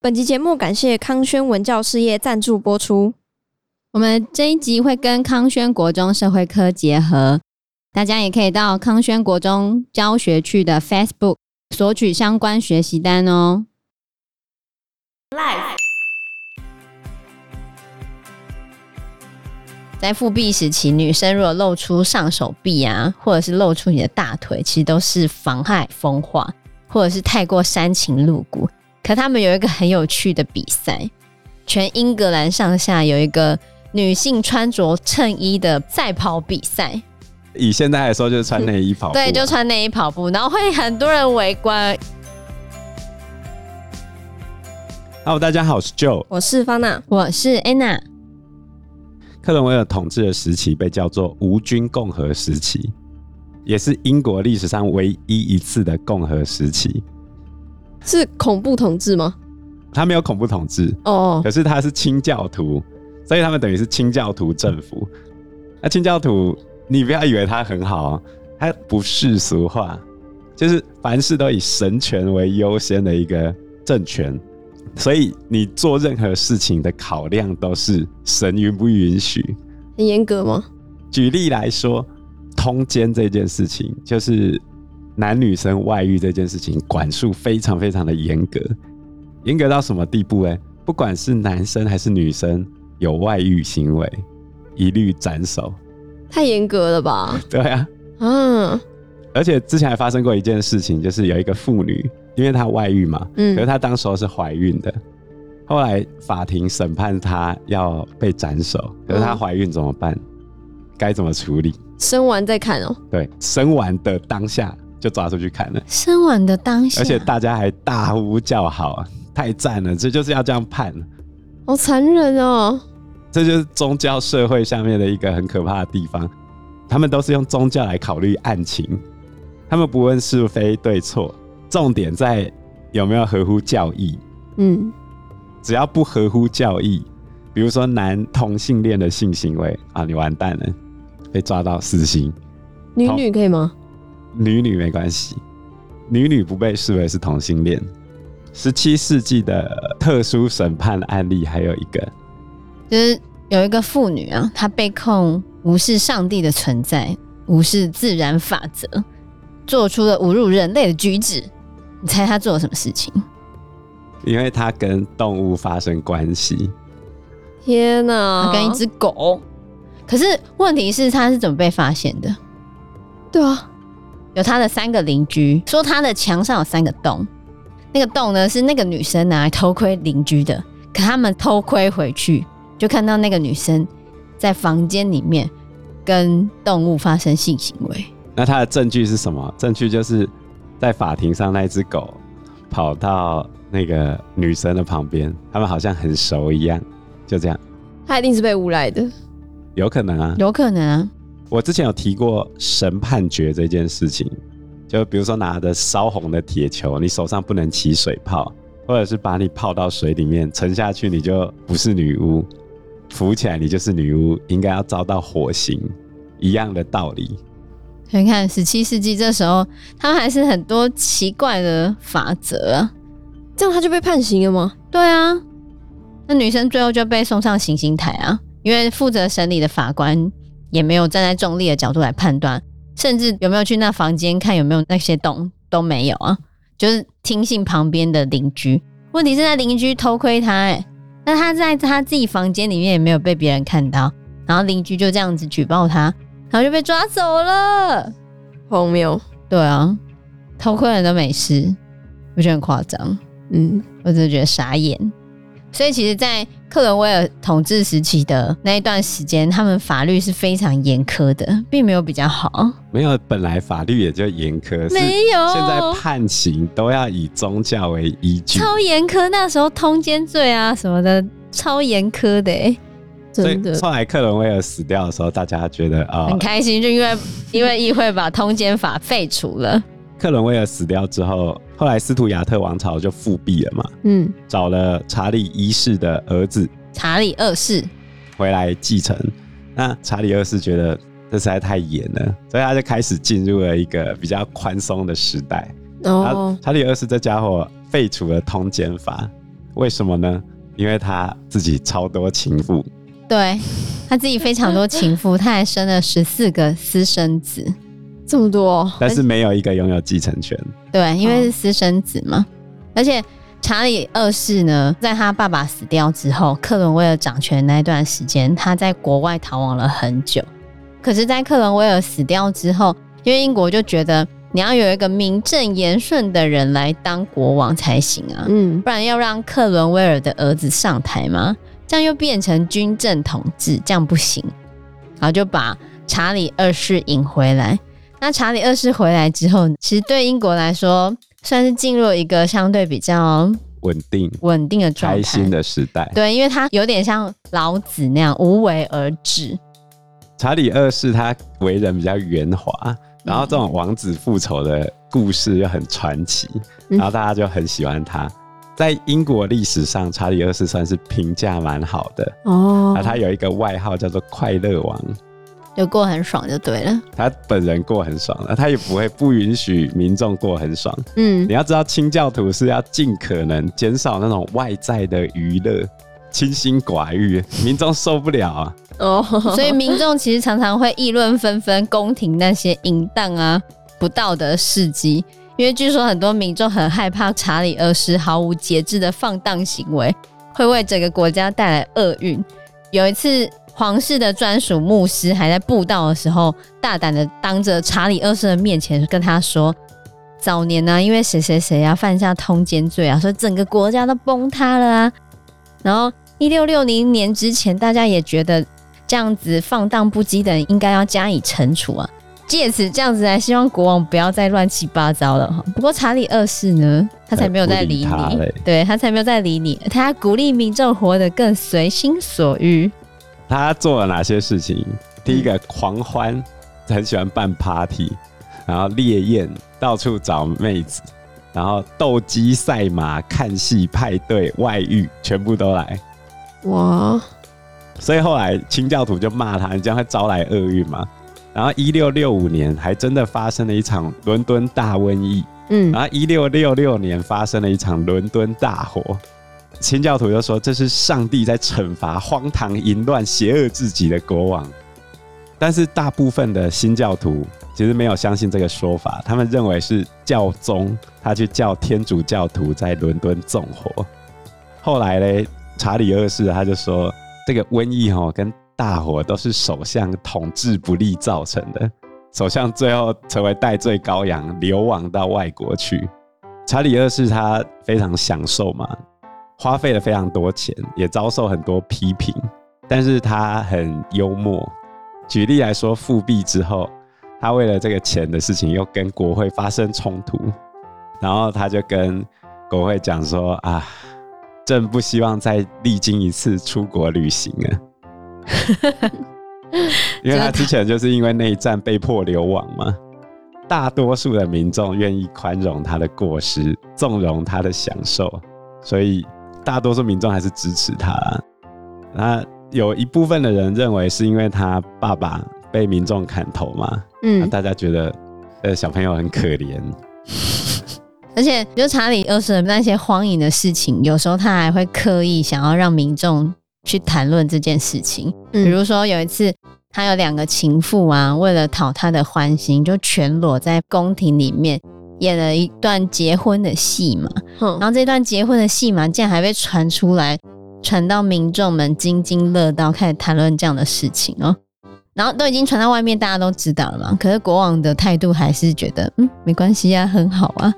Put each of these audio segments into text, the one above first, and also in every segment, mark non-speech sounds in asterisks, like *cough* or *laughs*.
本集节目感谢康轩文教事业赞助播出。我们这一集会跟康轩国中社会科结合，大家也可以到康轩国中教学区的 Facebook 索取相关学习单哦。Life 在复辟时期，女生如果露出上手臂啊，或者是露出你的大腿，其实都是妨害风化，或者是太过煽情露骨。可他们有一个很有趣的比赛，全英格兰上下有一个女性穿着衬衣的赛跑比赛。以现在来说，就是穿内衣跑步，对，就穿内衣跑步，然后会很多人围观。Hello，大家好，我是 Joe，我是方娜，我是 Anna。克伦威尔统治的时期被叫做无君共和时期，也是英国历史上唯一一次的共和时期。是恐怖统治吗？他没有恐怖统治哦，可是他是清教徒，所以他们等于是清教徒政府。那清教徒，你不要以为他很好，他不世俗化，就是凡事都以神权为优先的一个政权。所以你做任何事情的考量都是神允不允许？很严格吗？举例来说，通奸这件事情，就是男女生外遇这件事情，管束非常非常的严格。严格到什么地步？哎，不管是男生还是女生有外遇行为，一律斩首。太严格了吧？*laughs* 对啊，嗯。而且之前还发生过一件事情，就是有一个妇女。因为她外遇嘛，嗯，可是她当时候是怀孕的，后来法庭审判她要被斩首，可是她怀孕怎么办？该、嗯、怎么处理？生完再看哦。对，生完的当下就抓出去砍了。生完的当下，而且大家还大呼叫好，太赞了，这就是要这样判。好残忍哦！这就是宗教社会下面的一个很可怕的地方，他们都是用宗教来考虑案情，他们不问是非对错。重点在有没有合乎教义？嗯，只要不合乎教义，比如说男同性恋的性行为啊，你完蛋了，被抓到死刑。女女可以吗？女女没关系，女女不被视为是同性恋。十七世纪的特殊审判案例还有一个，就是有一个妇女啊，她被控无视上帝的存在，无视自然法则，做出了侮辱人类的举止。你猜她做了什么事情？因为她跟动物发生关系。天哪！她跟一只狗。可是问题是，她是怎么被发现的？对啊，有他的三个邻居说，他的墙上有三个洞。那个洞呢，是那个女生拿来偷窥邻居的。可他们偷窥回去，就看到那个女生在房间里面跟动物发生性行为。那他的证据是什么？证据就是。在法庭上，那只狗跑到那个女生的旁边，他们好像很熟一样，就这样。他一定是被诬赖的，有可能啊，有可能啊。我之前有提过神判决这件事情，就比如说拿着烧红的铁球，你手上不能起水泡，或者是把你泡到水里面沉下去，你就不是女巫；浮起来，你就是女巫，应该要遭到火刑，一样的道理。你看，十七世纪这时候，他们还是很多奇怪的法则啊，这样他就被判刑了吗？对啊，那女生最后就被送上行刑台啊，因为负责审理的法官也没有站在中立的角度来判断，甚至有没有去那房间看有没有那些洞都没有啊，就是听信旁边的邻居。问题是在邻居偷窥他，哎，那他在他自己房间里面也没有被别人看到，然后邻居就这样子举报他。然后就被抓走了，荒谬。对啊，偷窥人都没事，我觉得很夸张。嗯，我真的觉得傻眼。所以其实，在克伦威尔统治时期的那一段时间，他们法律是非常严苛的，并没有比较好。没有，本来法律也就严苛。没有，现在判刑都要以宗教为依据，超严苛。那时候通奸罪啊什么的，超严苛的。所以后来克伦威尔死掉的时候，大家觉得啊、哦、很开心，就因为因为议会把通奸法废除了。克伦威尔死掉之后，后来斯图亚特王朝就复辟了嘛，嗯，找了查理一世的儿子查理二世回来继承。那查理二世觉得这实在太严了，所以他就开始进入了一个比较宽松的时代。哦，查理二世这家伙废除了通奸法。为什么呢？因为他自己超多情妇，对，他自己非常多情妇，他还生了十四个私生子，这么多，但是没有一个拥有继承权。对，因为是私生子嘛。而且查理二世呢，在他爸爸死掉之后，克伦威尔掌权那一段时间，他在国外逃亡了很久。可是，在克伦威尔死掉之后，因为英国就觉得你要有一个名正言顺的人来当国王才行啊，嗯，不然要让克伦威尔的儿子上台吗？这样又变成军政统治，这样不行。然后就把查理二世引回来。那查理二世回来之后，其实对英国来说，算是进入一个相对比较稳定、稳定的状态、开心的时代。对，因为他有点像老子那样无为而治。查理二世他为人比较圆滑，然后这种王子复仇的故事又很传奇，然后大家就很喜欢他。在英国历史上，查理二世算是评价蛮好的哦。他有一个外号叫做“快乐王”，就过很爽就对了。他本人过很爽，那他也不会不允许民众过很爽。嗯，你要知道，清教徒是要尽可能减少那种外在的娱乐。清心寡欲，民众受不了啊！哦，所以民众其实常常会议论纷纷，宫廷那些淫荡啊、不道德事迹。因为据说很多民众很害怕查理二世毫无节制的放荡行为，会为整个国家带来厄运。有一次，皇室的专属牧师还在布道的时候，大胆的当着查理二世的面前跟他说：“早年呢、啊，因为谁谁谁啊犯下通奸罪啊，所以整个国家都崩塌了啊。”然后，一六六零年之前，大家也觉得这样子放荡不羁的人应该要加以惩处啊。借此这样子来希望国王不要再乱七八糟了哈。不过查理二世呢，他才没有再理你，他对他才没有再理你，他鼓励民众活得更随心所欲。他做了哪些事情？第一个狂欢，很喜欢办 party，然后烈焰，到处找妹子。然后斗鸡、赛马、看戏、派对、外遇，全部都来哇！所以后来清教徒就骂他，你这样会招来厄运嘛。然后一六六五年还真的发生了一场伦敦大瘟疫，嗯，然后一六六六年发生了一场伦敦大火。清教徒就说这是上帝在惩罚荒唐淫乱、邪恶至极的国王。但是大部分的新教徒其实没有相信这个说法，他们认为是教宗他去叫天主教徒在伦敦纵火。后来嘞，查理二世他就说，这个瘟疫哦跟大火都是首相统治不力造成的，首相最后成为代罪羔羊，流亡到外国去。查理二世他非常享受嘛，花费了非常多钱，也遭受很多批评，但是他很幽默。举例来说，复辟之后，他为了这个钱的事情又跟国会发生冲突，然后他就跟国会讲说：“啊，朕不希望再历经一次出国旅行了。*laughs* ”因为他之前就是因为内战被迫流亡嘛。大多数的民众愿意宽容他的过失，纵容他的享受，所以大多数民众还是支持他。那。有一部分的人认为是因为他爸爸被民众砍头嘛，嗯，大家觉得呃小朋友很可怜，*laughs* 而且就查理二世的那些荒淫的事情，有时候他还会刻意想要让民众去谈论这件事情。比如说有一次，他有两个情妇啊，为了讨他的欢心，就全裸在宫廷里面演了一段结婚的戏嘛，然后这段结婚的戏嘛，竟然还被传出来。传到民众们津津乐道，开始谈论这样的事情哦，然后都已经传到外面，大家都知道了嘛。可是国王的态度还是觉得，嗯，没关系啊，很好啊。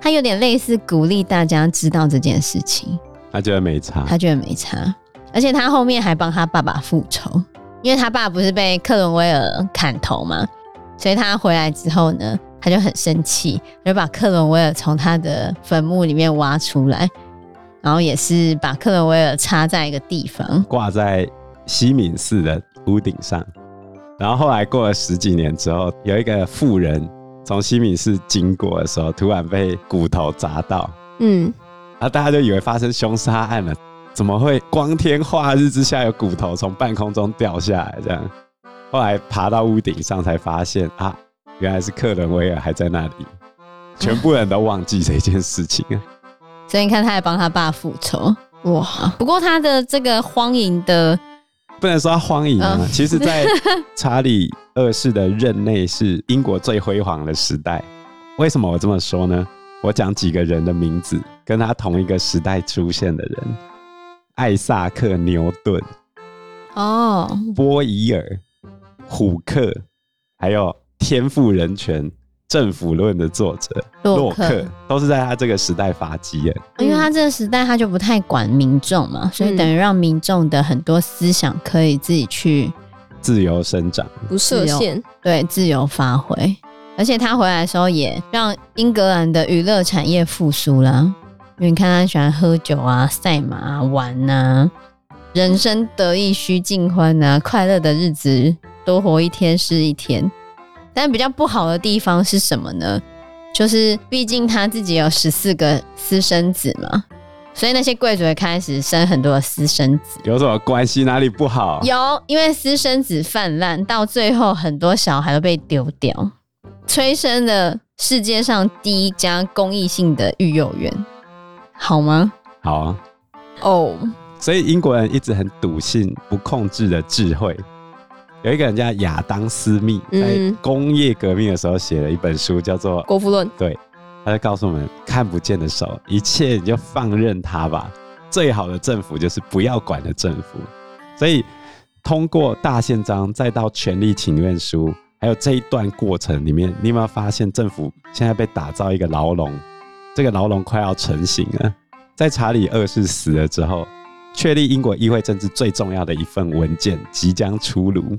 他有点类似鼓励大家知道这件事情。他觉得没差，他觉得没差，而且他后面还帮他爸爸复仇，因为他爸不是被克伦威尔砍头嘛，所以他回来之后呢，他就很生气，就把克伦威尔从他的坟墓里面挖出来。然后也是把克伦威尔插在一个地方，挂在西敏寺的屋顶上。然后后来过了十几年之后，有一个妇人从西敏寺经过的时候，突然被骨头砸到。嗯，然后大家就以为发生凶杀案了，怎么会光天化日之下有骨头从半空中掉下来？这样，后来爬到屋顶上才发现啊，原来是克伦威尔还在那里。全部人都忘记这件事情啊。*laughs* 所以你看他还帮他爸复仇哇！不过他的这个荒淫的，不能说他荒淫啊，嗯、其实，在 *laughs* 查理二世的任内是英国最辉煌的时代。为什么我这么说呢？我讲几个人的名字，跟他同一个时代出现的人：艾萨克·牛顿、哦，波伊尔、虎克，还有天赋人权。政府论的作者洛克，洛克都是在他这个时代发迹的，因为他这个时代他就不太管民众嘛，所以等于让民众的很多思想可以自己去自由生长，不设限，对，自由发挥。而且他回来的时候也让英格兰的娱乐产业复苏了，因为你看他喜欢喝酒啊、赛马啊、玩啊，人生得意须尽欢啊，快乐的日子多活一天是一天。但比较不好的地方是什么呢？就是毕竟他自己有十四个私生子嘛，所以那些贵族也开始生很多的私生子。有什么关系？哪里不好？有，因为私生子泛滥，到最后很多小孩都被丢掉，催生了世界上第一家公益性的育幼院，好吗？好啊。哦，oh. 所以英国人一直很笃信不控制的智慧。有一个人叫亚当·斯密，在工业革命的时候写了一本书，叫做《国富论》。对，他就告诉我们：看不见的手，一切你就放任它吧。最好的政府就是不要管的政府。所以，通过大宪章，再到权力请愿书，还有这一段过程里面，你有没有发现政府现在被打造一个牢笼？这个牢笼快要成型了。在查理二世死了之后，确立英国议会政治最重要的一份文件即将出炉。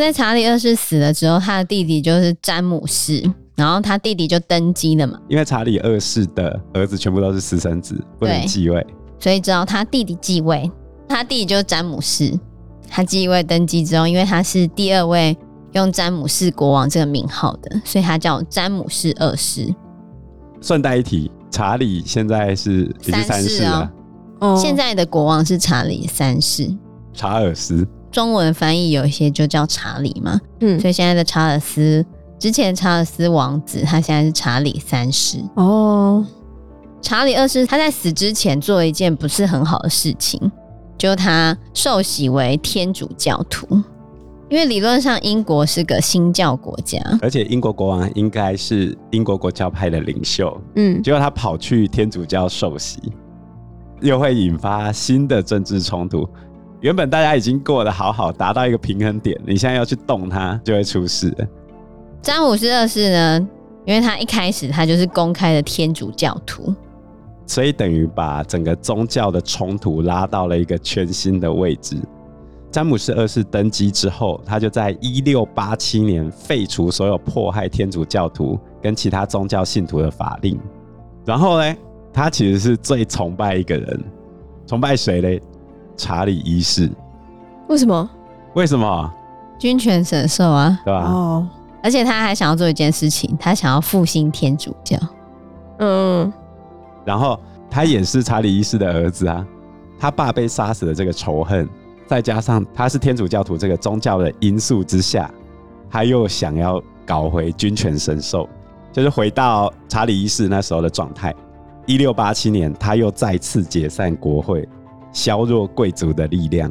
在查理二世死了之后，他的弟弟就是詹姆士，然后他弟弟就登基了嘛。因为查理二世的儿子全部都是私生子，不能继位，所以只要他弟弟继位，他弟弟就是詹姆士。他继位登基之后，因为他是第二位用詹姆士国王这个名号的，所以他叫詹姆士二世。顺带一提，查理现在是已经三世了。哦，现在的国王是查理三世，查尔斯。中文翻译有一些就叫查理嘛，嗯，所以现在的查尔斯，之前查尔斯王子，他现在是查理三世。哦。查理二世他在死之前做了一件不是很好的事情，就他受洗为天主教徒，因为理论上英国是个新教国家，而且英国国王应该是英国国教派的领袖，嗯，结果他跑去天主教受洗，又会引发新的政治冲突。原本大家已经过得好好，达到一个平衡点，你现在要去动它，就会出事。詹姆斯二世呢，因为他一开始他就是公开的天主教徒，所以等于把整个宗教的冲突拉到了一个全新的位置。詹姆斯二世登基之后，他就在一六八七年废除所有迫害天主教徒跟其他宗教信徒的法令。然后呢，他其实是最崇拜一个人，崇拜谁嘞？查理一世，为什么？为什么？君权神授啊，对吧？哦，而且他还想要做一件事情，他想要复兴天主教。嗯，然后他也是查理一世的儿子啊，他爸被杀死的这个仇恨，再加上他是天主教徒这个宗教的因素之下，他又想要搞回君权神授，就是回到查理一世那时候的状态。一六八七年，他又再次解散国会。削弱贵族的力量。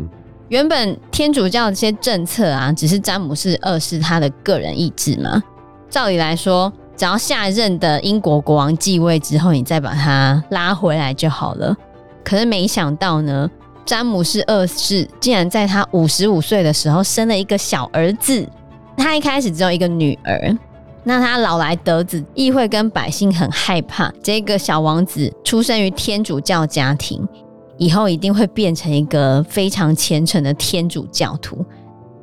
原本天主教这些政策啊，只是詹姆士二世他的个人意志嘛。照理来说，只要下任的英国国王继位之后，你再把他拉回来就好了。可是没想到呢，詹姆士二世竟然在他五十五岁的时候生了一个小儿子。他一开始只有一个女儿，那他老来得子，议会跟百姓很害怕这个小王子出生于天主教家庭。以后一定会变成一个非常虔诚的天主教徒。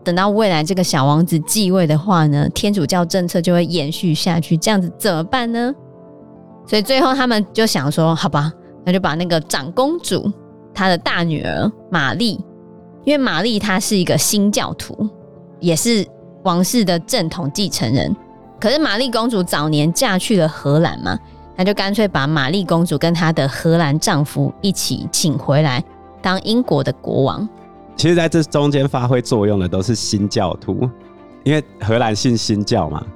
等到未来这个小王子继位的话呢，天主教政策就会延续下去。这样子怎么办呢？所以最后他们就想说：“好吧，那就把那个长公主她的大女儿玛丽，因为玛丽她是一个新教徒，也是王室的正统继承人。可是玛丽公主早年嫁去了荷兰嘛。”那就干脆把玛丽公主跟她的荷兰丈夫一起请回来当英国的国王。其实，在这中间发挥作用的都是新教徒，因为荷兰信新教嘛，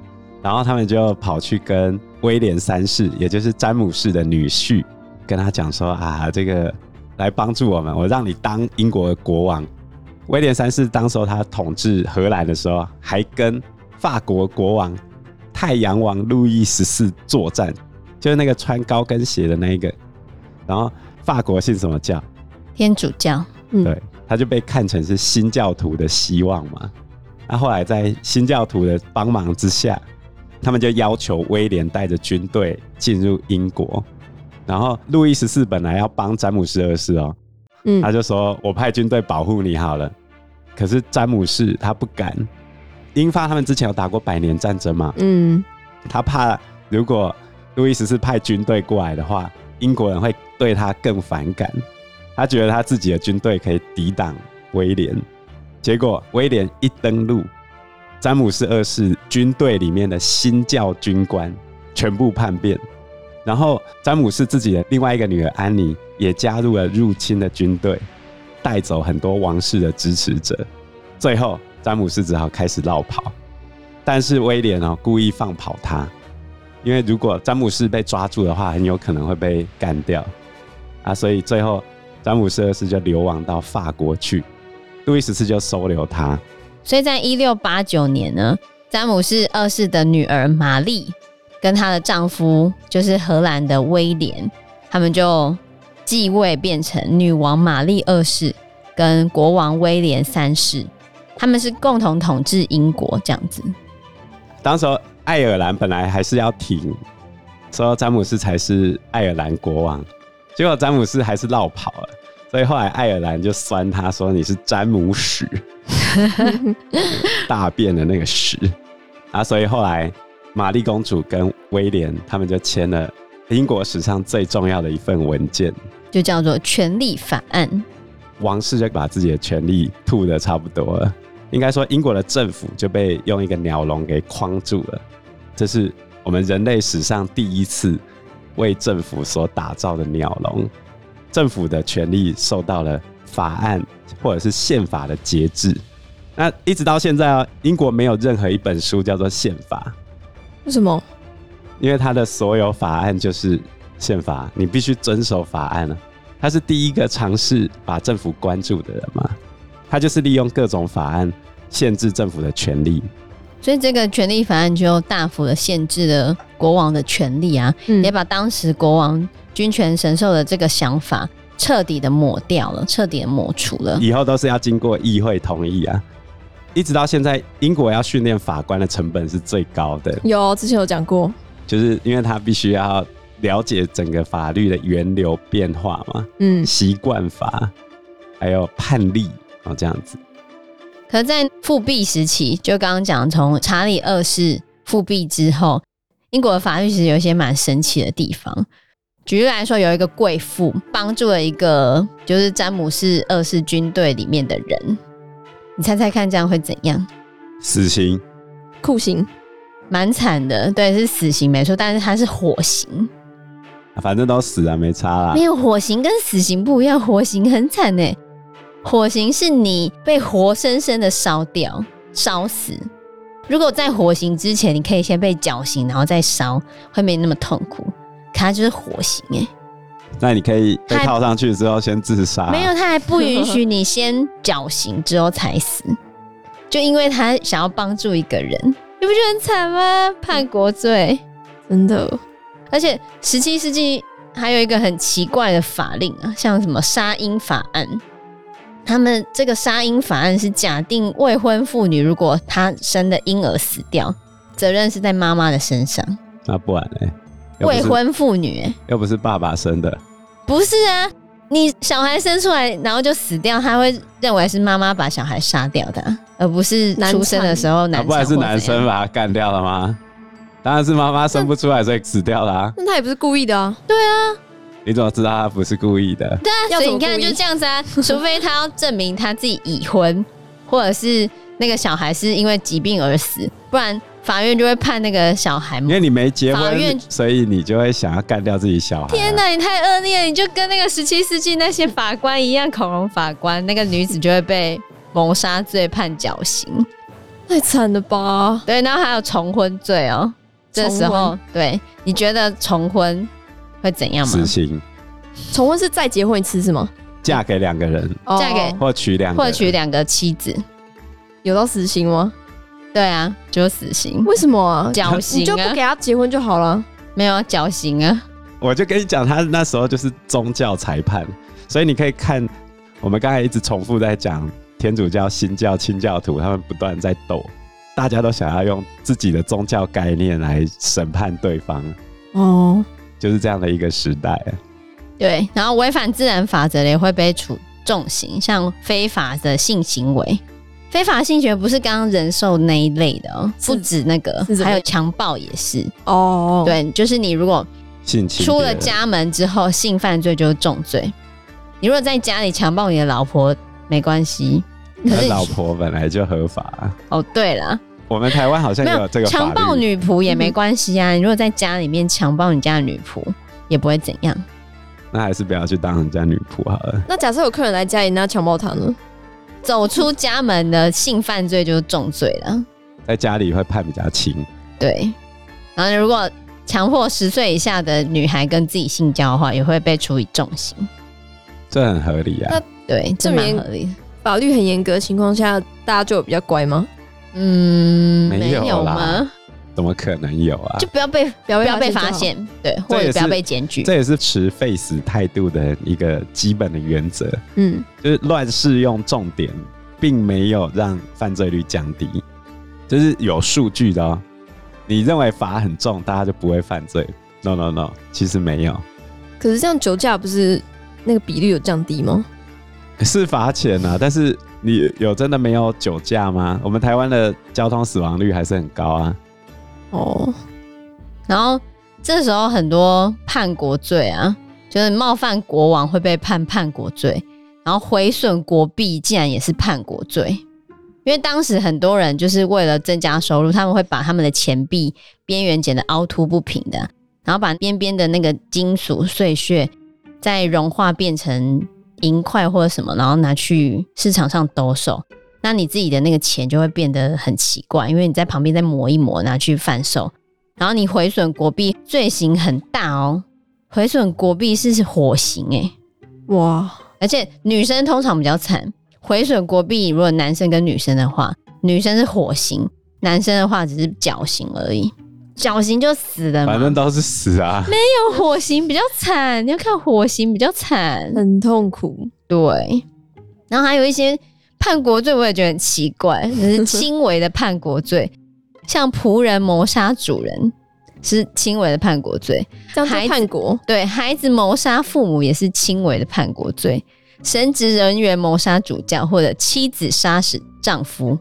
然后他们就跑去跟威廉三世，也就是詹姆士的女婿跟他讲说啊，这个来帮助我们，我让你当英国的国王。威廉三世当时候他统治荷兰的时候，还跟法国国王太阳王路易十四作战，就是那个穿高跟鞋的那一个。然后法国信什么教？天主教。嗯，对，他就被看成是新教徒的希望嘛。那后来在新教徒的帮忙之下，他们就要求威廉带着军队进入英国。然后路易十四本来要帮詹姆斯二世哦，嗯，他就说：“我派军队保护你好了。”可是詹姆士他不敢。英法他们之前有打过百年战争嘛？嗯，他怕如果路易十四派军队过来的话，英国人会对他更反感。他觉得他自己的军队可以抵挡威廉。结果威廉一登陆，詹姆斯二世军队里面的新教军官全部叛变，然后詹姆斯自己的另外一个女儿安妮也加入了入侵的军队，带走很多王室的支持者。最后詹姆斯只好开始绕跑，但是威廉哦故意放跑他，因为如果詹姆士被抓住的话，很有可能会被干掉啊，所以最后詹姆士二世就流亡到法国去。路易十四就收留他，所以在一六八九年呢，詹姆士二世的女儿玛丽跟她的丈夫就是荷兰的威廉，他们就继位变成女王玛丽二世跟国王威廉三世，他们是共同统治英国这样子。当时候爱尔兰本来还是要挺，说詹姆斯才是爱尔兰国王，结果詹姆斯还是落跑了。所以后来爱尔兰就酸他说，你是詹姆屎，*laughs* 大便的那个屎啊！所以后来玛丽公主跟威廉他们就签了英国史上最重要的一份文件，就叫做《权利法案》。王室就把自己的权力吐得差不多了，应该说英国的政府就被用一个鸟笼给框住了。这是我们人类史上第一次为政府所打造的鸟笼。政府的权力受到了法案或者是宪法的节制。那一直到现在啊，英国没有任何一本书叫做宪法。为什么？因为他的所有法案就是宪法，你必须遵守法案啊。他是第一个尝试把政府关注的人嘛。他就是利用各种法案限制政府的权力。所以这个权利法案就大幅的限制了国王的权利啊，嗯、也把当时国王。君权神授的这个想法彻底的抹掉了，彻底的抹除了。以后都是要经过议会同意啊。一直到现在，英国要训练法官的成本是最高的。有，之前有讲过，就是因为他必须要了解整个法律的源流变化嘛，嗯，习惯法，还有判例哦，这样子。可在复辟时期，就刚刚讲，从查理二世复辟之后，英国的法律其实有一些蛮神奇的地方。举例来说，有一个贵妇帮助了一个就是詹姆士二世军队里面的人，你猜猜看，这样会怎样？死刑、酷刑，蛮惨的。对，是死刑没错，但是他是火刑，反正都死了，没差啦。没有，火刑跟死刑不一样，火刑很惨呢。火刑是你被活生生的烧掉、烧死。如果在火刑之前，你可以先被绞刑，然后再烧，会没那么痛苦。他就是火刑哎、欸，那你可以被套上去之后先自杀、啊？没有，他还不允许你先绞刑之后才死，就因为他想要帮助一个人，你不觉得很惨吗？叛国罪，真的。而且十七世纪还有一个很奇怪的法令啊，像什么杀婴法案，他们这个杀婴法案是假定未婚妇女如果她生的婴儿死掉，责任是在妈妈的身上。那不然呢？未婚妇女，又不是爸爸生的，不是啊？你小孩生出来然后就死掉，他会认为是妈妈把小孩杀掉的，而不是出生的时候男，不然是男生把他干掉了吗？当然是妈妈生不出来所以死掉了啊。那他也不是故意的啊。对啊，你怎么知道他不是故意的？对啊，所以你看就这样子啊，*laughs* 除非他要证明他自己已婚，或者是那个小孩是因为疾病而死，不然。法院就会判那个小孩，因为你没结婚，法院所以你就会想要干掉自己小孩。天哪，你太恶劣了！你就跟那个十七世纪那些法官一样，恐龙法官，那个女子就会被谋杀罪判绞刑，太惨了吧？对，然后还有重婚罪哦。这时候，对，你觉得重婚会怎样吗？死刑。重婚是再结婚一次是吗？嫁给两个人，嫁给或娶两或娶两个妻子，有到死刑吗？对啊，就死刑。为什么啊？绞刑啊？你就不给他结婚就好了？没有绞刑啊！我就跟你讲，他那时候就是宗教裁判，所以你可以看我们刚才一直重复在讲天主教、新教、清教徒，他们不断在斗，大家都想要用自己的宗教概念来审判对方。哦，就是这样的一个时代。对，然后违反自然法则的也会被处重刑，像非法的性行为。非法性行为不是刚刚人兽那一类的哦，不止那个，还有强暴也是哦。对，就是你如果出了家门之后性犯罪就是重罪。你如果在家里强暴你的老婆没关系，可是老婆本来就合法。哦，对了，我们台湾好像也有这个强暴女仆也没关系啊。你如果在家里面强暴你家的女仆也不会怎样。那还是不要去当人家女仆好了。那假设有客人来家里，那强暴他呢？走出家门的性犯罪就是重罪了，在家里会判比较轻。对，然后如果强迫十岁以下的女孩跟自己性交的话，也会被处以重刑。这很合理啊。那对，这蛮合理。法律很严格的情况下，大家就比较乖吗？嗯，没有，没有吗？怎么可能有啊？就不要被不要被发现，对，或者不要被检举。这也是持 face 态度的一个基本的原则。嗯，就是乱适用重点，并没有让犯罪率降低，就是有数据的哦。你认为罚很重，大家就不会犯罪？No No No，其实没有。可是这样酒驾不是那个比率有降低吗？是罚钱啊，但是你有真的没有酒驾吗？我们台湾的交通死亡率还是很高啊。哦，然后这时候很多叛国罪啊，就是冒犯国王会被判叛国罪，然后毁损国币竟然也是叛国罪，因为当时很多人就是为了增加收入，他们会把他们的钱币边缘剪得凹凸不平的，然后把边边的那个金属碎屑再融化变成银块或者什么，然后拿去市场上兜售。那你自己的那个钱就会变得很奇怪，因为你在旁边再磨一磨，拿去贩售，然后你毁损国币，罪行很大哦。毁损国币是火刑诶、哇！而且女生通常比较惨，毁损国币如果男生跟女生的话，女生是火刑，男生的话只是绞刑而已，绞刑就死了嘛，反正都是死啊。没有火刑比较惨，你要看火刑比较惨，很痛苦。对，然后还有一些。叛国罪我也觉得很奇怪，只是轻微的叛国罪，*laughs* 像仆人谋杀主人是轻微的叛国罪，这样子叛国。对，孩子谋杀父母也是轻微的叛国罪，神职人员谋杀主教或者妻子杀死丈夫，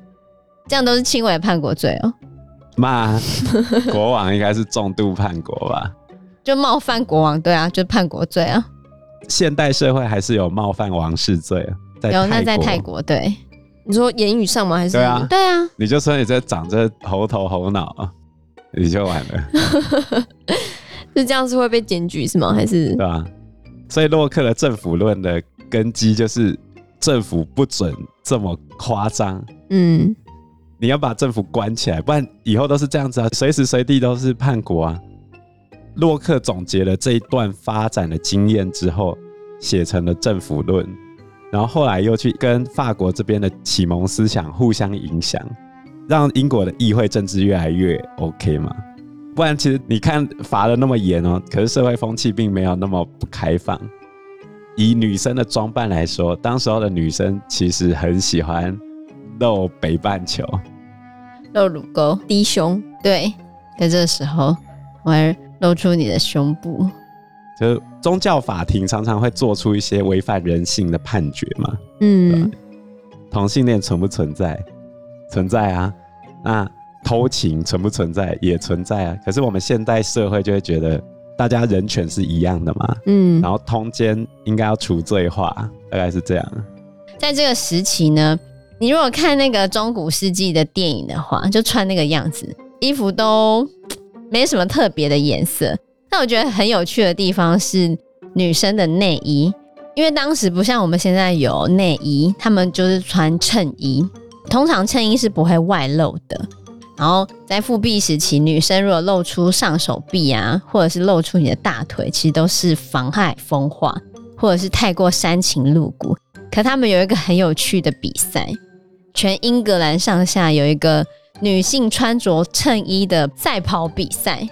这样都是轻微的叛国罪哦。骂 *laughs* 国王应该是重度叛国吧？就冒犯国王，对啊，就叛国罪啊。现代社会还是有冒犯王室罪啊。有，那在泰国，对，你说言语上吗？还是对啊，对啊，你就说你在长着猴头猴脑啊，你就完了。*laughs* 是这样，是会被检举是吗？还是对啊，所以洛克的政府论的根基就是政府不准这么夸张。嗯，你要把政府关起来，不然以后都是这样子啊，随时随地都是叛国啊。洛克总结了这一段发展的经验之后，写成了政府论。然后后来又去跟法国这边的启蒙思想互相影响，让英国的议会政治越来越 OK 嘛。不然其实你看罚的那么严哦，可是社会风气并没有那么不开放。以女生的装扮来说，当时候的女生其实很喜欢露北半球，露乳沟、低胸。对，在这个时候，我还露出你的胸部。就宗教法庭常常会做出一些违反人性的判决嘛，嗯，同性恋存不存在？存在啊。那偷情存不存在？也存在啊。可是我们现代社会就会觉得大家人权是一样的嘛，嗯，然后通奸应该要除罪化，大概是这样。在这个时期呢，你如果看那个中古世纪的电影的话，就穿那个样子，衣服都没什么特别的颜色。但我觉得很有趣的地方是女生的内衣，因为当时不像我们现在有内衣，他们就是穿衬衣，通常衬衣是不会外露的。然后在复辟时期，女生如果露出上手臂啊，或者是露出你的大腿，其实都是妨害风化，或者是太过煽情露骨。*laughs* 可他们有一个很有趣的比赛，全英格兰上下有一个女性穿着衬衣的赛跑比赛。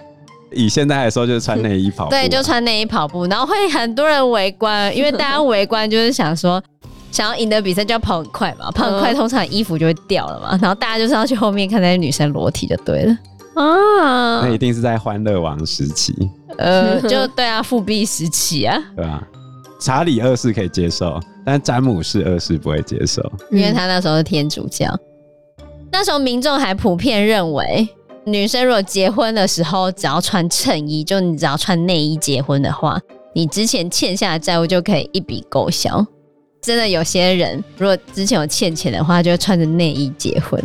以现在来说，就是穿内衣跑步，对，就穿内衣跑步，然后会很多人围观，因为大家围观就是想说，*laughs* 想要赢得比赛就要跑很快嘛，跑很快通常衣服就会掉了嘛，然后大家就是要去后面看那些女生裸体就对了啊。那一定是在欢乐王时期，呃，就对啊，复辟时期啊，对啊。查理二世可以接受，但詹姆士二世不会接受，因为他那时候是天主教。嗯、那时候民众还普遍认为，女生如果结婚的时候只要穿衬衣，就你只要穿内衣结婚的话，你之前欠下的债务就可以一笔勾销。真的有些人如果之前有欠钱的话，就会穿着内衣结婚，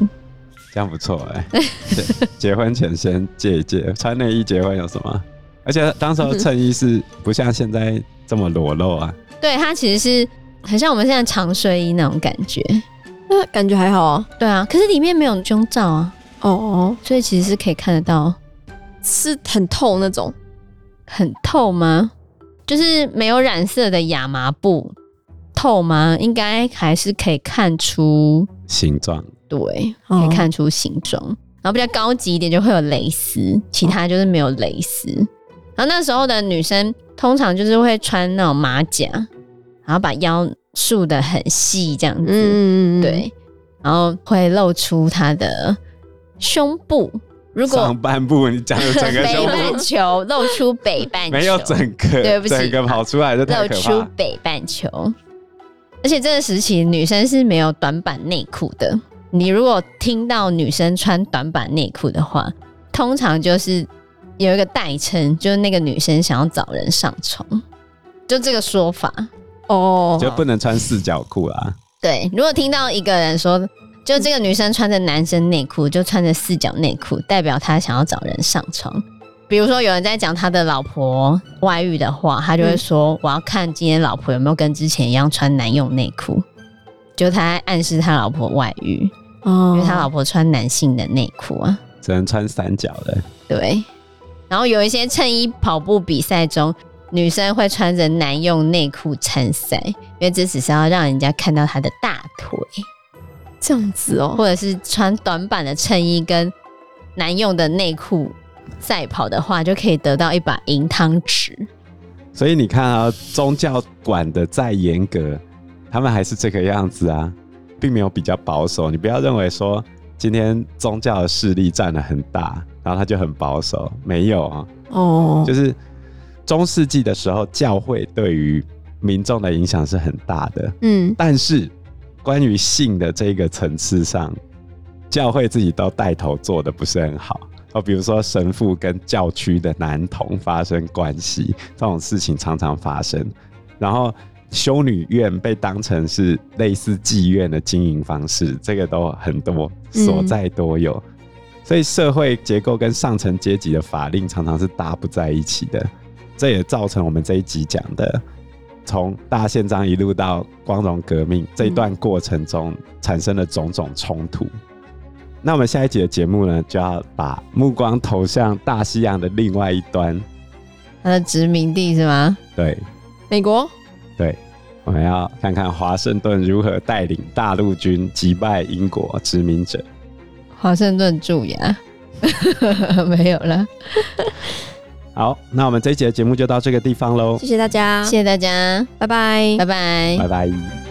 这样不错哎、欸。*laughs* 结婚前先借一借，穿内衣结婚有什么？而且当时候 *laughs* 衬衣是不像现在。这么裸露啊？对，它其实是很像我们现在长睡衣那种感觉，那感觉还好啊。对啊，可是里面没有胸罩啊。哦哦，所以其实是可以看得到，是很透那种，很透吗？就是没有染色的亚麻布，透吗？应该还是可以看出形状。对，可以看出形状。哦、然后比较高级一点就会有蕾丝，其他就是没有蕾丝。然后那时候的女生。通常就是会穿那种马甲，然后把腰束的很细，这样子，嗯、对，然后会露出他的胸部。如果上半部你讲的整个 *laughs* 北半球露出北半球，没有整个，对不起，整个跑出来的露出北半球。而且这个时期女生是没有短版内裤的。你如果听到女生穿短版内裤的话，通常就是。有一个代称，就是那个女生想要找人上床，就这个说法哦，就不能穿四角裤啊。对，如果听到一个人说，就这个女生穿着男生内裤，就穿着四角内裤，代表她想要找人上床。比如说有人在讲他的老婆外遇的话，他就会说：“我要看今天老婆有没有跟之前一样穿男用内裤。”就他在暗示他老婆外遇哦，因为他老婆穿男性的内裤啊，只能穿三角的。对。然后有一些衬衣跑步比赛中，女生会穿着男用内裤参赛，因为这只是要让人家看到她的大腿，这样子哦。或者是穿短版的衬衣跟男用的内裤赛跑的话，就可以得到一把银汤匙。所以你看啊，宗教管的再严格，他们还是这个样子啊，并没有比较保守。你不要认为说今天宗教的势力占了很大。然后他就很保守，没有啊，哦，就是中世纪的时候，教会对于民众的影响是很大的，嗯，但是关于性的这个层次上，教会自己都带头做的不是很好。哦，比如说神父跟教区的男童发生关系这种事情常常发生，然后修女院被当成是类似妓院的经营方式，这个都很多，所在多有。嗯所以社会结构跟上层阶级的法令常常是搭不在一起的，这也造成我们这一集讲的，从大宪章一路到光荣革命这一段过程中产生的种种冲突。嗯。那我们下一集的节目呢，就要把目光投向大西洋的另外一端，它的殖民地是吗？对，美国。对，我们要看看华盛顿如何带领大陆军击败英国殖民者。华盛顿蛀牙，*laughs* 没有了。好，那我们这一集的节目就到这个地方喽。谢谢大家，谢谢大家，拜拜，拜拜，拜拜。